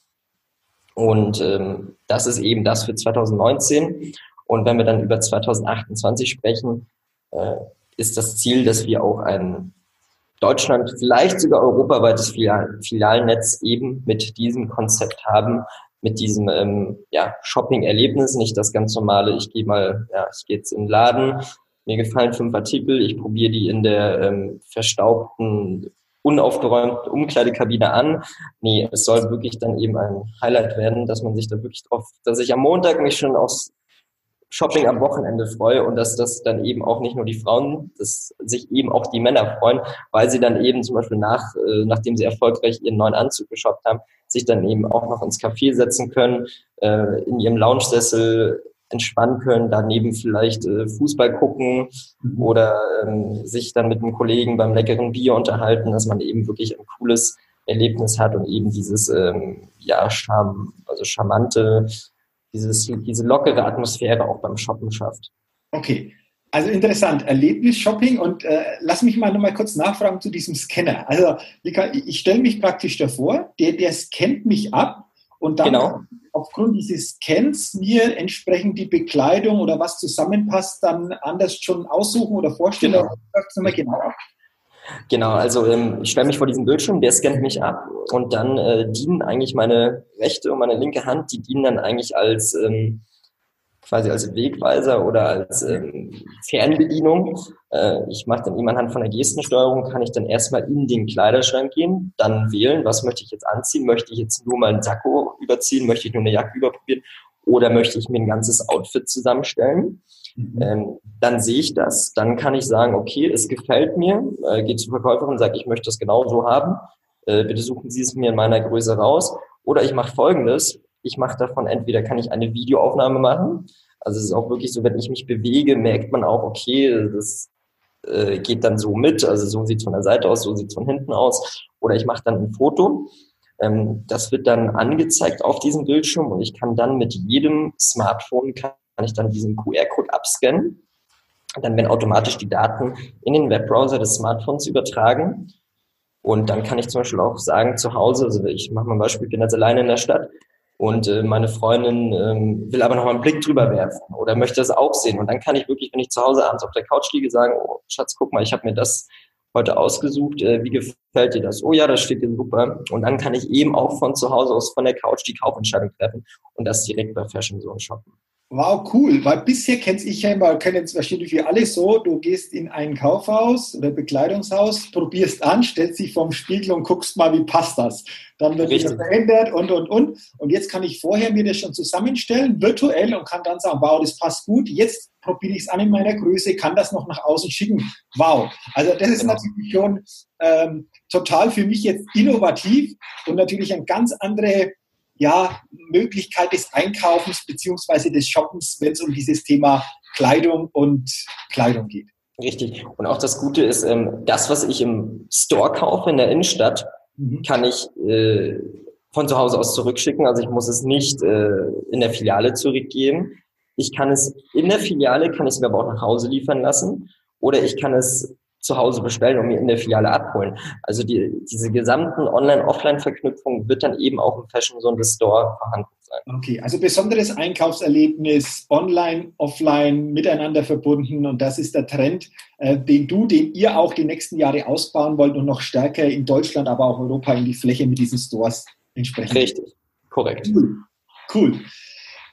Und ähm, das ist eben das für 2019. Und wenn wir dann über 2028 sprechen, äh, ist das Ziel, dass wir auch ein Deutschland, vielleicht sogar europaweites Filial Filialnetz eben mit diesem Konzept haben, mit diesem ähm, ja, Shopping-Erlebnis, nicht das ganz normale, ich gehe mal, ja, ich gehe jetzt in den Laden, mir gefallen fünf Artikel, ich probiere die in der ähm, verstaubten unaufgeräumten Umkleidekabine an. Nee, es soll wirklich dann eben ein Highlight werden, dass man sich da wirklich drauf, dass ich am Montag mich schon aufs Shopping am Wochenende freue und dass das dann eben auch nicht nur die Frauen, dass sich eben auch die Männer freuen, weil sie dann eben zum Beispiel nach, äh, nachdem sie erfolgreich ihren neuen Anzug geshoppt haben, sich dann eben auch noch ins Café setzen können, äh, in ihrem Lounge-Sessel entspannen können, daneben vielleicht äh, Fußball gucken mhm. oder ähm, sich dann mit einem Kollegen beim leckeren Bier unterhalten, dass man eben wirklich ein cooles Erlebnis hat und eben dieses ähm, ja charm, also charmante, dieses diese lockere Atmosphäre auch beim Shoppen schafft. Okay. Also interessant, Erlebnis-Shopping und äh, lass mich mal nochmal kurz nachfragen zu diesem Scanner. Also Lika, ich, ich stelle mich praktisch davor, der, der scannt mich ab und dann genau. aufgrund dieses Scans mir entsprechend die Bekleidung oder was zusammenpasst, dann anders schon aussuchen oder vorstellen. Genau. genau Genau, also ähm, ich stelle mich vor diesem Bildschirm, der scannt mich ab und dann äh, dienen eigentlich meine rechte und meine linke Hand, die dienen dann eigentlich als ähm, quasi als Wegweiser oder als ähm, Fernbedienung. Äh, ich mache dann eben anhand von der Gestensteuerung, kann ich dann erstmal in den Kleiderschrank gehen, dann wählen, was möchte ich jetzt anziehen? Möchte ich jetzt nur mal einen Sakko überziehen? Möchte ich nur eine Jacke überprobieren? Oder möchte ich mir ein ganzes Outfit zusammenstellen? Mhm. Ähm, dann sehe ich das, dann kann ich sagen, okay, es gefällt mir, äh, gehe zur Verkäuferin und sage, ich möchte das genau so haben, äh, bitte suchen Sie es mir in meiner Größe raus. Oder ich mache folgendes, ich mache davon entweder kann ich eine Videoaufnahme machen. Also es ist auch wirklich so, wenn ich mich bewege, merkt man auch, okay, das äh, geht dann so mit. Also so sieht es von der Seite aus, so sieht es von hinten aus. Oder ich mache dann ein Foto. Ähm, das wird dann angezeigt auf diesem Bildschirm und ich kann dann mit jedem Smartphone kann ich dann diesen QR-Code abscannen. Dann werden automatisch die Daten in den Webbrowser des Smartphones übertragen. Und dann kann ich zum Beispiel auch sagen, zu Hause, also ich mache mal ein Beispiel, ich bin jetzt alleine in der Stadt, und äh, meine Freundin ähm, will aber noch mal einen Blick drüber werfen oder möchte das auch sehen. Und dann kann ich wirklich, wenn ich zu Hause abends auf der Couch liege, sagen, oh, Schatz, guck mal, ich habe mir das heute ausgesucht. Äh, wie gefällt dir das? Oh ja, das steht dir super. Und dann kann ich eben auch von zu Hause aus, von der Couch die Kaufentscheidung treffen und das direkt bei Fashion Zone shoppen. Wow, cool. Weil bisher kenne ich ja immer, kennen es wahrscheinlich wie alle so, du gehst in ein Kaufhaus oder Bekleidungshaus, probierst an, stellst dich vorm Spiegel und guckst mal, wie passt das. Dann wird es verändert und, und, und. Und jetzt kann ich vorher mir das schon zusammenstellen, virtuell, und kann dann sagen, wow, das passt gut. Jetzt probiere ich es an in meiner Größe, kann das noch nach außen schicken. Wow. Also das ist genau. natürlich schon ähm, total für mich jetzt innovativ und natürlich ein ganz andere ja, Möglichkeit des Einkaufens beziehungsweise des Shoppens, wenn es um dieses Thema Kleidung und Kleidung geht. Richtig. Und auch das Gute ist, ähm, das, was ich im Store kaufe in der Innenstadt, mhm. kann ich äh, von zu Hause aus zurückschicken. Also ich muss es nicht äh, in der Filiale zurückgeben. Ich kann es in der Filiale, kann ich es mir aber auch nach Hause liefern lassen. Oder ich kann es zu Hause bestellen und mir in der Filiale abholen. Also die, diese gesamten Online-Offline-Verknüpfung wird dann eben auch im Fashion Zone Store vorhanden sein. Okay, also besonderes Einkaufserlebnis, online, offline, miteinander verbunden und das ist der Trend, äh, den du, den ihr auch die nächsten Jahre ausbauen wollt und noch stärker in Deutschland, aber auch Europa in die Fläche mit diesen Stores entsprechend. Richtig, korrekt. Cool. cool.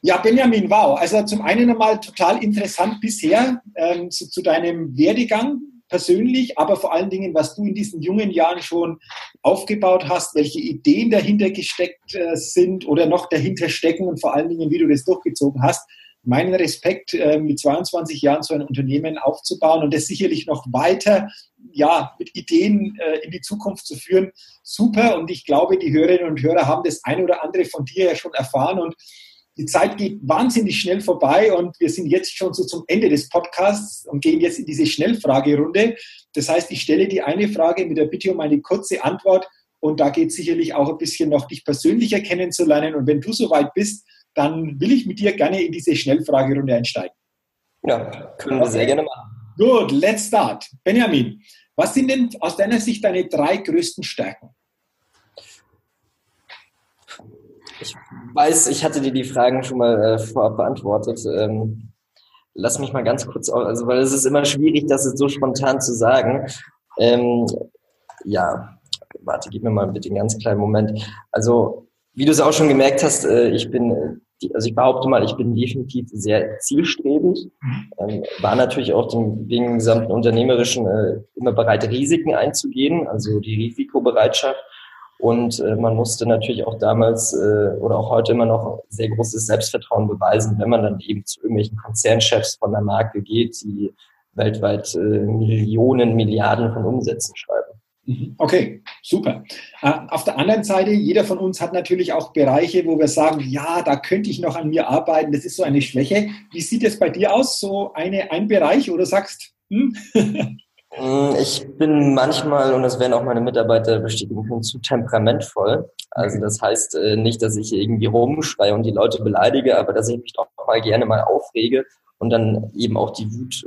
Ja, Benjamin, wow. Also zum einen einmal total interessant bisher ähm, zu, zu deinem Werdegang persönlich, aber vor allen Dingen, was du in diesen jungen Jahren schon aufgebaut hast, welche Ideen dahinter gesteckt äh, sind oder noch dahinter stecken und vor allen Dingen, wie du das durchgezogen hast. Meinen Respekt, äh, mit 22 Jahren so ein Unternehmen aufzubauen und das sicherlich noch weiter ja, mit Ideen äh, in die Zukunft zu führen. Super. Und ich glaube, die Hörerinnen und Hörer haben das ein oder andere von dir ja schon erfahren und die Zeit geht wahnsinnig schnell vorbei und wir sind jetzt schon so zum Ende des Podcasts und gehen jetzt in diese Schnellfragerunde. Das heißt, ich stelle die eine Frage mit der Bitte um eine kurze Antwort und da geht es sicherlich auch ein bisschen noch dich persönlicher kennenzulernen. Und wenn du soweit bist, dann will ich mit dir gerne in diese Schnellfragerunde einsteigen. Ja, können wir sehr gerne machen. Gut, let's start. Benjamin, was sind denn aus deiner Sicht deine drei größten Stärken? Ich weiß, ich hatte dir die Fragen schon mal äh, vorab beantwortet. Ähm, lass mich mal ganz kurz, also weil es ist immer schwierig, das jetzt so spontan zu sagen. Ähm, ja, warte, gib mir mal bitte einen ganz kleinen Moment. Also, wie du es auch schon gemerkt hast, äh, ich bin, äh, also ich behaupte mal, ich bin definitiv sehr zielstrebig, ähm, war natürlich auch den, wegen dem gesamten Unternehmerischen äh, immer bereit, Risiken einzugehen, also die Risikobereitschaft und äh, man musste natürlich auch damals äh, oder auch heute immer noch sehr großes Selbstvertrauen beweisen, wenn man dann eben zu irgendwelchen Konzernchefs von der Marke geht, die weltweit äh, Millionen, Milliarden von Umsätzen schreiben. Mhm. Okay, super. Äh, auf der anderen Seite, jeder von uns hat natürlich auch Bereiche, wo wir sagen, ja, da könnte ich noch an mir arbeiten, das ist so eine Schwäche. Wie sieht es bei dir aus, so eine, ein Bereich, oder sagst, hm? Mm, ich bin manchmal, und das werden auch meine Mitarbeiter bestätigen können, zu temperamentvoll. Also das heißt äh, nicht, dass ich irgendwie rumschreie und die Leute beleidige, aber dass ich mich doch mal gerne mal aufrege und dann eben auch die Wut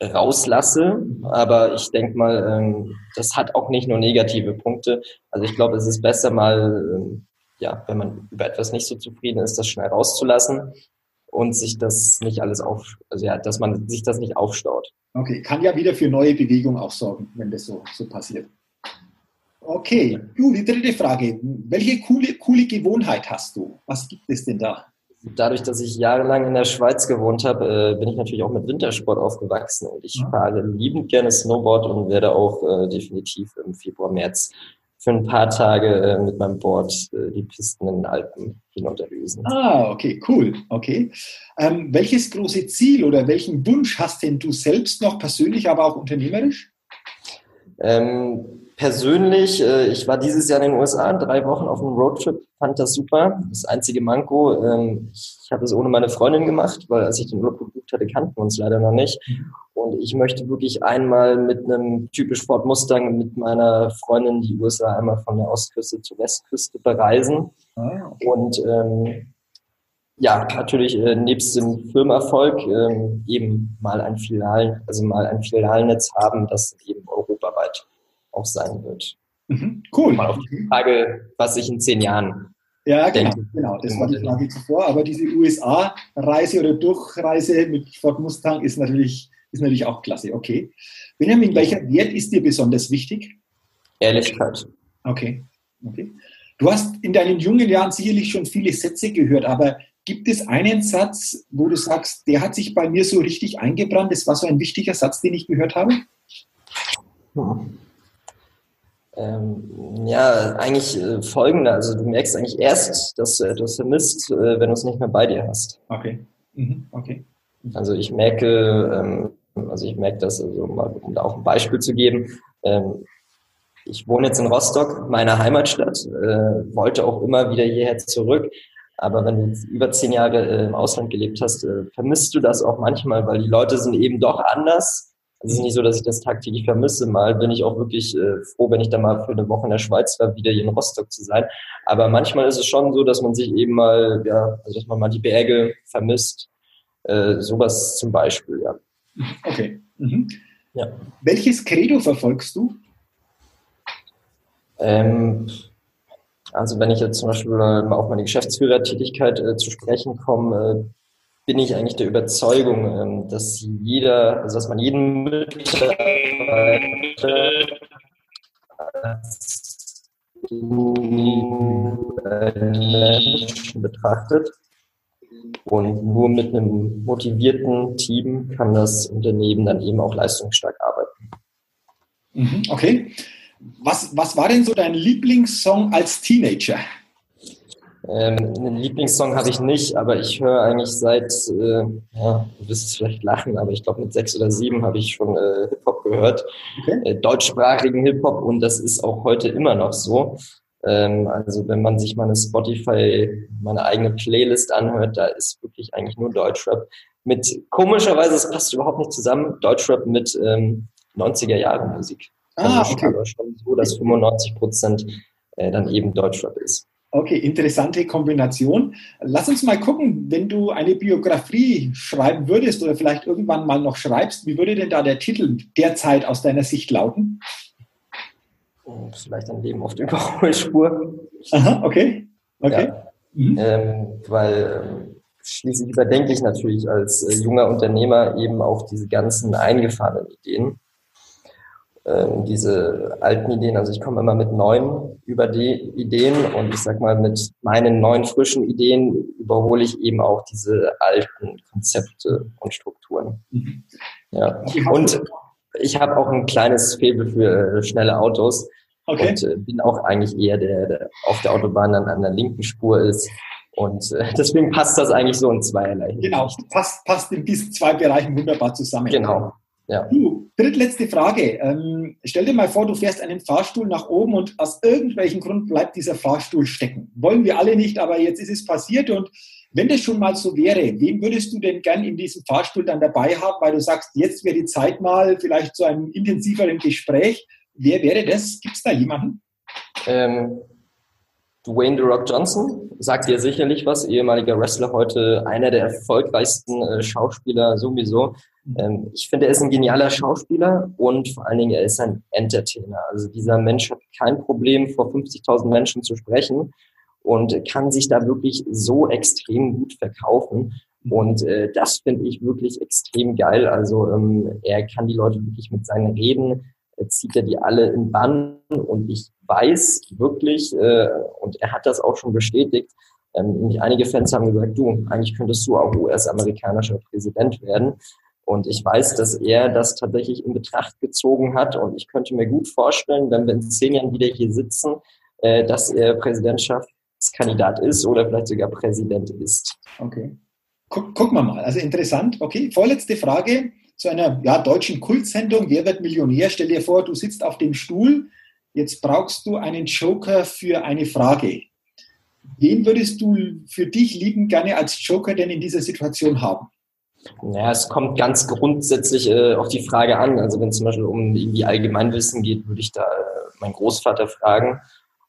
rauslasse. Aber ich denke mal, ähm, das hat auch nicht nur negative Punkte. Also ich glaube, es ist besser mal, ähm, ja, wenn man über etwas nicht so zufrieden ist, das schnell rauszulassen und sich das nicht alles auf, also ja, dass man sich das nicht aufstaut. Okay, kann ja wieder für neue Bewegung auch sorgen, wenn das so, so passiert. Okay, du, die dritte Frage. Welche coole, coole Gewohnheit hast du? Was gibt es denn da? dadurch, dass ich jahrelang in der Schweiz gewohnt habe, äh, bin ich natürlich auch mit Wintersport aufgewachsen und ich fahre liebend gerne Snowboard und werde auch äh, definitiv im Februar, März für ein paar Tage äh, mit meinem Board äh, die Pisten in den Alpen hinunterlösen. Ah, okay, cool. Okay. Ähm, welches große Ziel oder welchen Wunsch hast denn du selbst noch persönlich, aber auch unternehmerisch? Ähm, persönlich, äh, ich war dieses Jahr in den USA drei Wochen auf einem Roadtrip, fand das super. Das einzige Manko, ähm, ich habe es ohne meine Freundin gemacht, weil als ich den Roadtrip gebucht hatte, kannten wir uns leider noch nicht. Und ich möchte wirklich einmal mit einem typisch Ford Mustang mit meiner Freundin die USA einmal von der Ostküste zur Westküste bereisen. Ah. Und ähm, ja, natürlich äh, nebst dem Firmenerfolg ähm, eben mal ein Filialen, also mal ein Filialnetz haben, das eben europaweit auch sein wird. Mhm, cool. Mal auf die Frage, was ich in zehn Jahren ja, genau, denke. genau. Das war die Frage zuvor. Aber diese USA-Reise oder Durchreise mit Ford Mustang ist natürlich, ist natürlich auch klasse. Okay. Benjamin, welcher Wert ist dir besonders wichtig? Ehrlichkeit. Okay. okay. Du hast in deinen jungen Jahren sicherlich schon viele Sätze gehört, aber gibt es einen Satz, wo du sagst, der hat sich bei mir so richtig eingebrannt? Das war so ein wichtiger Satz, den ich gehört habe? Hm. Ähm, ja, eigentlich äh, folgende. Also du merkst eigentlich erst, dass du etwas vermisst, äh, wenn du es nicht mehr bei dir hast. Okay. Mhm. Okay. Also ich merke, ähm, also ich merke das, also mal, um da auch ein Beispiel zu geben. Ähm, ich wohne jetzt in Rostock, meiner Heimatstadt, äh, wollte auch immer wieder hierher zurück. Aber wenn du über zehn Jahre äh, im Ausland gelebt hast, äh, vermisst du das auch manchmal, weil die Leute sind eben doch anders es ist nicht so, dass ich das tagtäglich vermisse. Mal bin ich auch wirklich äh, froh, wenn ich da mal für eine Woche in der Schweiz war, wieder hier in Rostock zu sein. Aber manchmal ist es schon so, dass man sich eben mal, ja, also dass man mal die Berge vermisst. Äh, sowas zum Beispiel, ja. Okay. Mhm. Ja. Welches Credo verfolgst du? Ähm, also wenn ich jetzt zum Beispiel mal auf meine Geschäftsführertätigkeit äh, zu sprechen komme, äh, bin ich eigentlich der Überzeugung, ähm, dass jeder, also dass man jeden Mitarbeiter betrachtet. Und nur mit einem motivierten Team kann das Unternehmen dann eben auch leistungsstark arbeiten. Mhm, okay. Was, was war denn so dein Lieblingssong als Teenager? Ähm, einen Lieblingssong habe ich nicht, aber ich höre eigentlich seit, äh, ja, du wirst es vielleicht lachen, aber ich glaube mit sechs oder sieben habe ich schon äh, Hip-Hop gehört, okay. äh, deutschsprachigen Hip-Hop und das ist auch heute immer noch so. Ähm, also wenn man sich meine Spotify, meine eigene Playlist anhört, da ist wirklich eigentlich nur Deutschrap. Mit komischerweise, es passt überhaupt nicht zusammen, Deutschrap mit ähm, 90er Jahre Musik. Ah, also okay. Schon so, dass 95 Prozent äh, dann eben Deutschrap ist. Okay, interessante Kombination. Lass uns mal gucken, wenn du eine Biografie schreiben würdest oder vielleicht irgendwann mal noch schreibst, wie würde denn da der Titel derzeit aus deiner Sicht lauten? Oh, vielleicht ein Leben auf der Überholspur. Aha, okay. Okay. Ja. Mhm. Ähm, weil ähm, schließlich überdenke ich natürlich als äh, junger Unternehmer eben auch diese ganzen eingefahrenen Ideen ähm, diese alten Ideen. Also ich komme immer mit neuen über die Ideen und ich sag mal, mit meinen neuen frischen Ideen überhole ich eben auch diese alten Konzepte und Strukturen. Mhm. Ja. Und ich habe auch ein kleines Faible für äh, schnelle Autos. Okay. Und äh, bin auch eigentlich eher der, der auf der Autobahn dann an der linken Spur ist. Und äh, deswegen passt das eigentlich so in zweierlei. Genau, passt, passt in diesen zwei Bereichen wunderbar zusammen. Genau. Ja. Du, drittletzte Frage. Ähm, stell dir mal vor, du fährst einen Fahrstuhl nach oben und aus irgendwelchem Grund bleibt dieser Fahrstuhl stecken. Wollen wir alle nicht, aber jetzt ist es passiert und wenn das schon mal so wäre, wen würdest du denn gern in diesem Fahrstuhl dann dabei haben, weil du sagst, jetzt wäre die Zeit mal vielleicht zu einem intensiveren Gespräch. Wer wäre das? Gibt es da jemanden? Ähm, Dwayne The Rock Johnson sagt dir sicherlich was, ehemaliger Wrestler, heute einer der erfolgreichsten äh, Schauspieler sowieso. Ähm, ich finde, er ist ein genialer Schauspieler und vor allen Dingen, er ist ein Entertainer. Also dieser Mensch hat kein Problem, vor 50.000 Menschen zu sprechen und kann sich da wirklich so extrem gut verkaufen. Und äh, das finde ich wirklich extrem geil. Also ähm, er kann die Leute wirklich mit seinen Reden zieht er die alle in Bann und ich weiß wirklich, äh, und er hat das auch schon bestätigt, Ähm, einige Fans haben gesagt, du, eigentlich könntest du auch US-amerikanischer Präsident werden. Und ich weiß, dass er das tatsächlich in Betracht gezogen hat. Und ich könnte mir gut vorstellen, wenn wir in zehn Jahren wieder hier sitzen, äh, dass er Präsidentschaftskandidat ist oder vielleicht sogar Präsident ist. Okay. Guck, gucken wir mal. Also interessant. Okay, vorletzte Frage zu einer ja, deutschen Kultsendung. Wer wird Millionär? Stell dir vor, du sitzt auf dem Stuhl. Jetzt brauchst du einen Joker für eine Frage. Wen würdest du für dich lieben gerne als Joker denn in dieser Situation haben? Ja, es kommt ganz grundsätzlich äh, auf die Frage an. Also wenn es zum Beispiel um irgendwie Allgemeinwissen geht, würde ich da äh, meinen Großvater fragen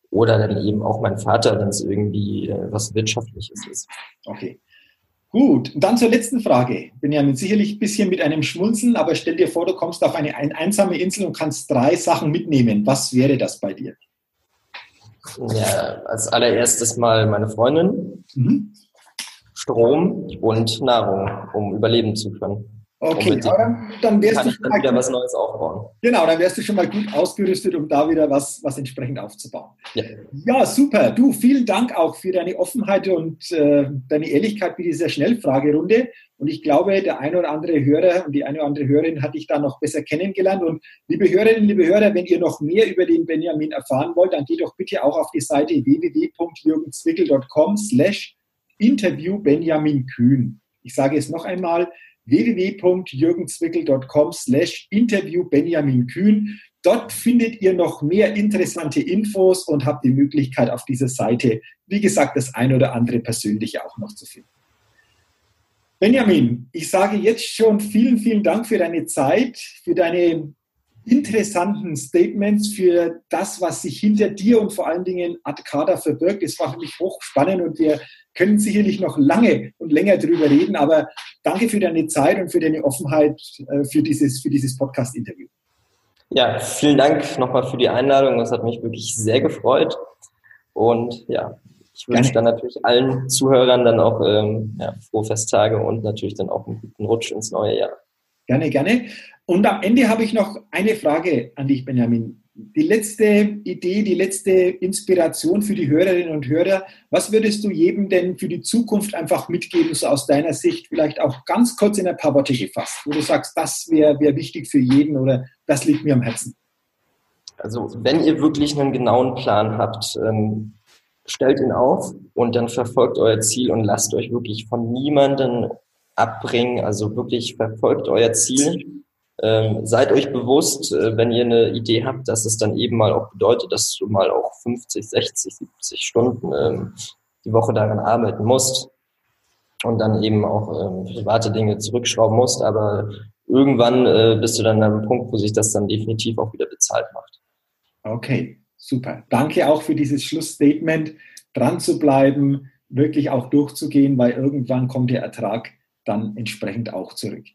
oder dann eben auch meinen Vater, wenn es irgendwie äh, was Wirtschaftliches ist. Okay. Gut, und dann zur letzten Frage. Benjamin, sicherlich ein bisschen mit einem Schmunzeln, aber stell dir vor, du kommst auf eine, einsame Insel und kannst drei Sachen mitnehmen. Was wäre das bei dir? Ja, als allererstes mal meine Freundin. Mhm. Strom und Nahrung, um überleben zu können. Okay, dann, dann wärst du schon mal wieder gut, was Neues aufbauen. Genau, dann wärst du schon mal gut ausgerüstet, um da wieder was, was entsprechend aufzubauen. Ja. ja, super. Du, vielen Dank auch für deine Offenheit und äh, deine Ehrlichkeit mit dieser Schnellfragerunde. Und ich glaube, der eine oder andere Hörer und die eine oder andere Hörerin hat dich da noch besser kennengelernt. Und liebe Hörerinnen, liebe Hörer, wenn ihr noch mehr über den Benjamin erfahren wollt, dann geht doch bitte auch auf die Seite www.jürgenzwickel.com slash Interview Benjamin Kühn. Ich sage es noch einmal, www.jürgenzwickel.com slash Interview Benjamin Kühn. Dort findet ihr noch mehr interessante Infos und habt die Möglichkeit auf dieser Seite, wie gesagt, das ein oder andere persönliche auch noch zu finden. Benjamin, ich sage jetzt schon vielen, vielen Dank für deine Zeit, für deine interessanten Statements, für das, was sich hinter dir und vor allen Dingen Adkada verbirgt. Es war für mich hochspannend und wir können sicherlich noch lange und länger darüber reden, aber danke für deine Zeit und für deine Offenheit äh, für dieses, für dieses Podcast-Interview. Ja, vielen Dank nochmal für die Einladung. Das hat mich wirklich sehr gefreut. Und ja, ich wünsche dann natürlich allen Zuhörern dann auch ähm, ja, frohe Festtage und natürlich dann auch einen guten Rutsch ins neue Jahr. Gerne, gerne. Und am Ende habe ich noch eine Frage an dich, Benjamin die letzte Idee, die letzte Inspiration für die Hörerinnen und Hörer. Was würdest du jedem denn für die Zukunft einfach mitgeben, so aus deiner Sicht, vielleicht auch ganz kurz in ein paar Worte gefasst, wo du sagst, das wäre wär wichtig für jeden oder das liegt mir am Herzen? Also, wenn ihr wirklich einen genauen Plan habt, ähm, stellt ihn auf und dann verfolgt euer Ziel und lasst euch wirklich von niemandem abbringen. Also wirklich verfolgt euer Ziel ähm, seid euch bewusst, äh, wenn ihr eine Idee habt, dass es dann eben mal auch bedeutet, dass du mal auch 50, 60, 70 Stunden ähm, die Woche daran arbeiten musst und dann eben auch ähm, private Dinge zurückschrauben musst, aber irgendwann äh, bist du dann an einem Punkt, wo sich das dann definitiv auch wieder bezahlt macht. Okay, super. Danke auch für dieses Schlussstatement, dran zu bleiben, wirklich auch durchzugehen, weil irgendwann kommt der Ertrag dann entsprechend auch zurück.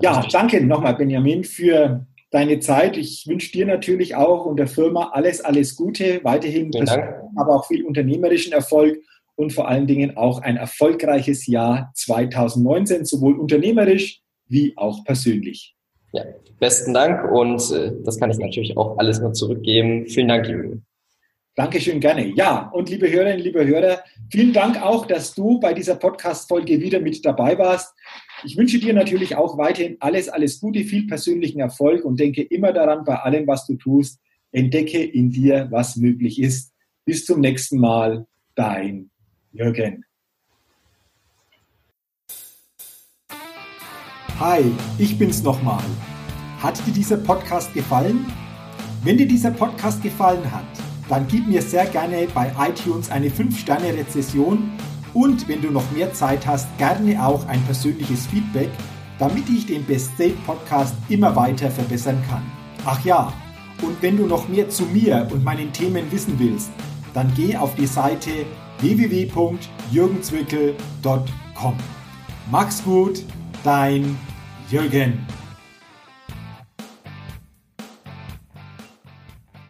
Ja, danke nochmal, Benjamin, für deine Zeit. Ich wünsche dir natürlich auch und der Firma alles, alles Gute, weiterhin, aber auch viel unternehmerischen Erfolg und vor allen Dingen auch ein erfolgreiches Jahr 2019, sowohl unternehmerisch wie auch persönlich. Ja, besten Dank und äh, das kann ich natürlich auch alles nur zurückgeben. Vielen Dank, Jürgen. Dankeschön, gerne. Ja, und liebe Hörerinnen, liebe Hörer, vielen Dank auch, dass du bei dieser Podcast-Folge wieder mit dabei warst. Ich wünsche dir natürlich auch weiterhin alles, alles Gute, viel persönlichen Erfolg und denke immer daran, bei allem, was du tust, entdecke in dir, was möglich ist. Bis zum nächsten Mal, dein Jürgen. Hi, ich bin's nochmal. Hat dir dieser Podcast gefallen? Wenn dir dieser Podcast gefallen hat, dann gib mir sehr gerne bei iTunes eine 5-Sterne-Rezession und wenn du noch mehr Zeit hast, gerne auch ein persönliches Feedback, damit ich den Best State Podcast immer weiter verbessern kann. Ach ja, und wenn du noch mehr zu mir und meinen Themen wissen willst, dann geh auf die Seite www.jürgenzwickel.com. Mach's gut, dein Jürgen.